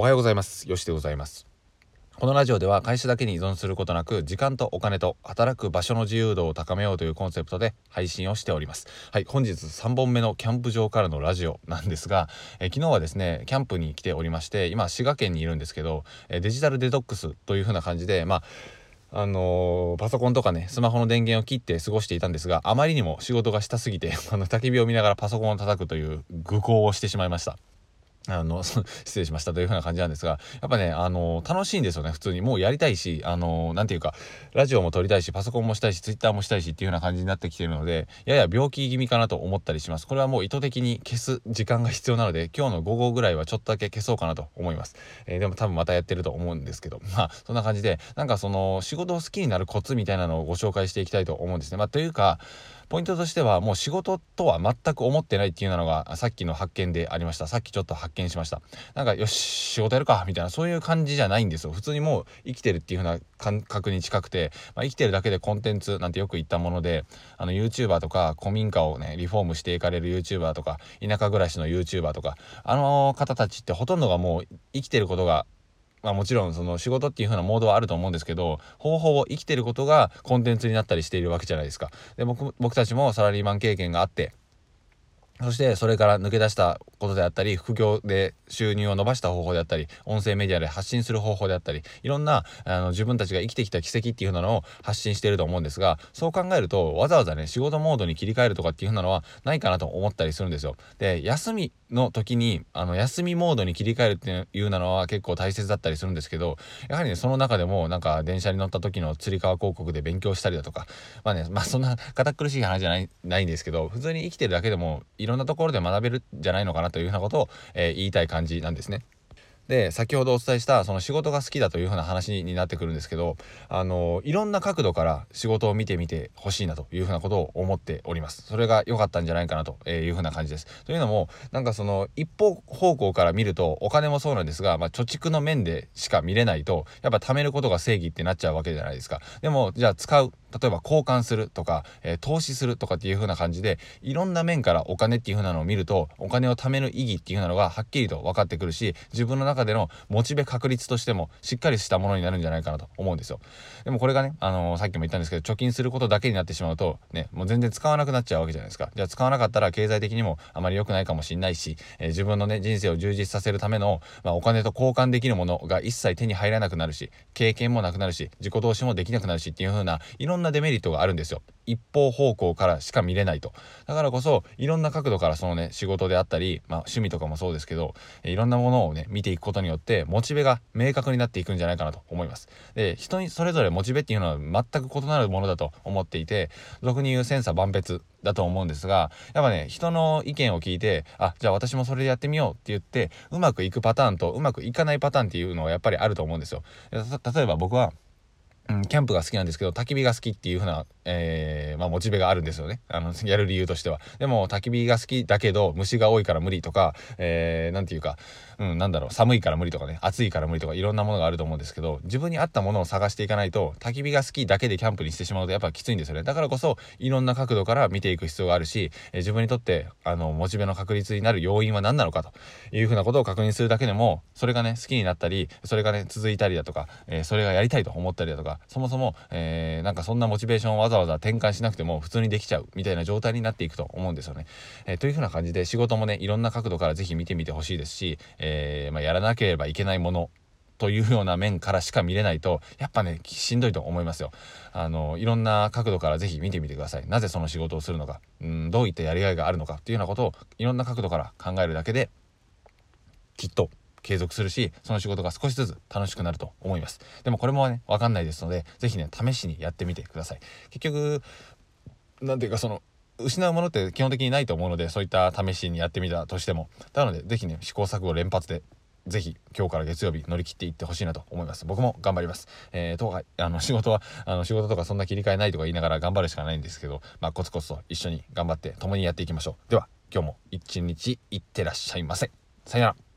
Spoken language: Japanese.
おはようございます。よしでございます。このラジオでは会社だけに依存することなく時間とお金と働く場所の自由度を高めようというコンセプトで配信をしております。はい本日3本目のキャンプ場からのラジオなんですが、え昨日はですねキャンプに来ておりまして今滋賀県にいるんですけど、えデジタルデトックスという風な感じでまああのー、パソコンとかねスマホの電源を切って過ごしていたんですがあまりにも仕事がしたすぎて あの焚き火を見ながらパソコンを叩くという愚行をしてしまいました。あの、失礼しましたという風な感じなんですが、やっぱね、あの、楽しいんですよね、普通に。もうやりたいし、あの、なんていうか、ラジオも撮りたいし、パソコンもしたいし、ツイッターもしたいしっていう風な感じになってきてるので、やや病気気味かなと思ったりします。これはもう意図的に消す時間が必要なので、今日の午後ぐらいはちょっとだけ消そうかなと思います。えー、でも多分またやってると思うんですけど、まあ、そんな感じで、なんかその、仕事を好きになるコツみたいなのをご紹介していきたいと思うんですね。まあ、というか、ポイントとしてはもう仕事とは全く思ってないっていうのがさっきの発見でありました。さっきちょっと発見しました。なんかよし仕事やるか。みたいなそういう感じじゃないんですよ。普通にもう生きてるっていう風な感覚に近くて、まあ、生きてるだけでコンテンツなんてよく言ったものであの YouTuber とか古民家をねリフォームしていかれる YouTuber とか田舎暮らしの YouTuber とかあの方たちってほとんどがもう生きてることがまあもちろんその仕事っていう風なモードはあると思うんですけど方法を生きてることがコンテンツになったりしているわけじゃないですか。で僕僕たちもサラリーマン経験があってそしてそれから抜け出したことであったり副業で収入を伸ばした方法であったり音声メディアで発信する方法であったりいろんなあの自分たちが生きてきた奇跡っていうのを発信していると思うんですがそう考えるとわざわざね仕事モードに切り替えるとかっていうのはないかなと思ったりするんですよ。で休みの時にあの休みモードに切り替えるっていうのは結構大切だったりするんですけどやはりねその中でもなんか電車に乗った時のつり革広告で勉強したりだとかまあねまあそんな堅苦しい話じゃないないんですけど普通に生きてるだけでもいろんなところで学べるんじゃないのかなというふうなことを、えー、言いたい感じ感じなんですね。で先ほどお伝えしたその仕事が好きだというふうな話になってくるんですけどあのいろんな角度から仕事を見てみてほしいなというふうなことを思っております。それが良かったんじゃないかなというふうな感じです。というのもなんかその一方方向から見るとお金もそうなんですが、まあ、貯蓄の面でしか見れないとやっぱ貯めることが正義ってなっちゃうわけじゃないですか。でもじゃあ使う。例えば交換するとか、えー、投資するとかっていう風な感じでいろんな面からお金っていう風なのを見るとお金を貯める意義っていう風なのがはっきりと分かってくるし自分の中でのモチベ確率としてもしっかりしたものになるんじゃないかなと思うんですよ。でもこれがね、あのー、さっきも言ったんですけど貯金することだけになってしまうとねもう全然使わなくなっちゃうわけじゃないですか。じゃあ使わなかったら経済的にもあまり良くないかもしんないし、えー、自分のね人生を充実させるための、まあ、お金と交換できるものが一切手に入らなくなるし経験もなくなるし自己投資もできなくなるしっていう風ないろんなんなデメリットがあるんですよ。一方方向からしか見れないと。だからこそいろんな角度からそのね仕事であったり、まあ、趣味とかもそうですけどいろんなものをね見ていくことによってモチベが明確になっていくんじゃないかなと思います。で人にそれぞれモチベっていうのは全く異なるものだと思っていて俗に言う千差万別だと思うんですがやっぱね人の意見を聞いてあじゃあ私もそれでやってみようって言ってうまくいくパターンとうまくいかないパターンっていうのはやっぱりあると思うんですよ。例えば僕はうん、キャンプが好きなんですけど焚き火が好きっていう風な、えー、まあ、モチベがあるんですよね。あのやる理由としては。でも焚き火が好きだけど虫が多いから無理とか何、えー、て言うか、うん、なんだろう寒いから無理とかね暑いから無理とかいろんなものがあると思うんですけど自分に合ったものを探していかないと焚き火が好きだけでキャンプにしてしまうとやっぱきついんですよね。だからこそいろんな角度から見ていく必要があるし、えー、自分にとってあのモチベの確率になる要因は何なのかという風なことを確認するだけでもそれがね好きになったりそれがね続いたりだとか、えそれがやりたいと思ったりだとかそもそも、えー、なんかそんなモチベーションをわざわざ転換しなくても普通にできちゃうみたいな状態になっていくと思うんですよね。えー、というふうな感じで仕事もねいろんな角度から是非見てみてほしいですし、えー、まあ、やらなければいけないものというような面からしか見れないとやっぱねしんどいと思いますよあのいろんな角度から是非見てみてくださいなぜその仕事をするのかうんどういったやりがいがあるのかっていうようなことをいろんな角度から考えるだけできっと継続するしその仕事が少しずつ楽しくなると思いますでもこれもね分かんないですので是非ね試しにやってみてください結局何ていうかその失うものって基本的にないと思うのでそういった試しにやってみたとしてもなので是非ね試行錯誤連発でぜひ今日から月曜日乗り切っていってほしいなと思います。僕も頑張ります。えー、とか、あの仕事は、あの仕事とかそんな切り替えないとか言いながら頑張るしかないんですけど、まあコツコツと一緒に頑張って共にやっていきましょう。では、今日も一日いってらっしゃいませ。さよなら。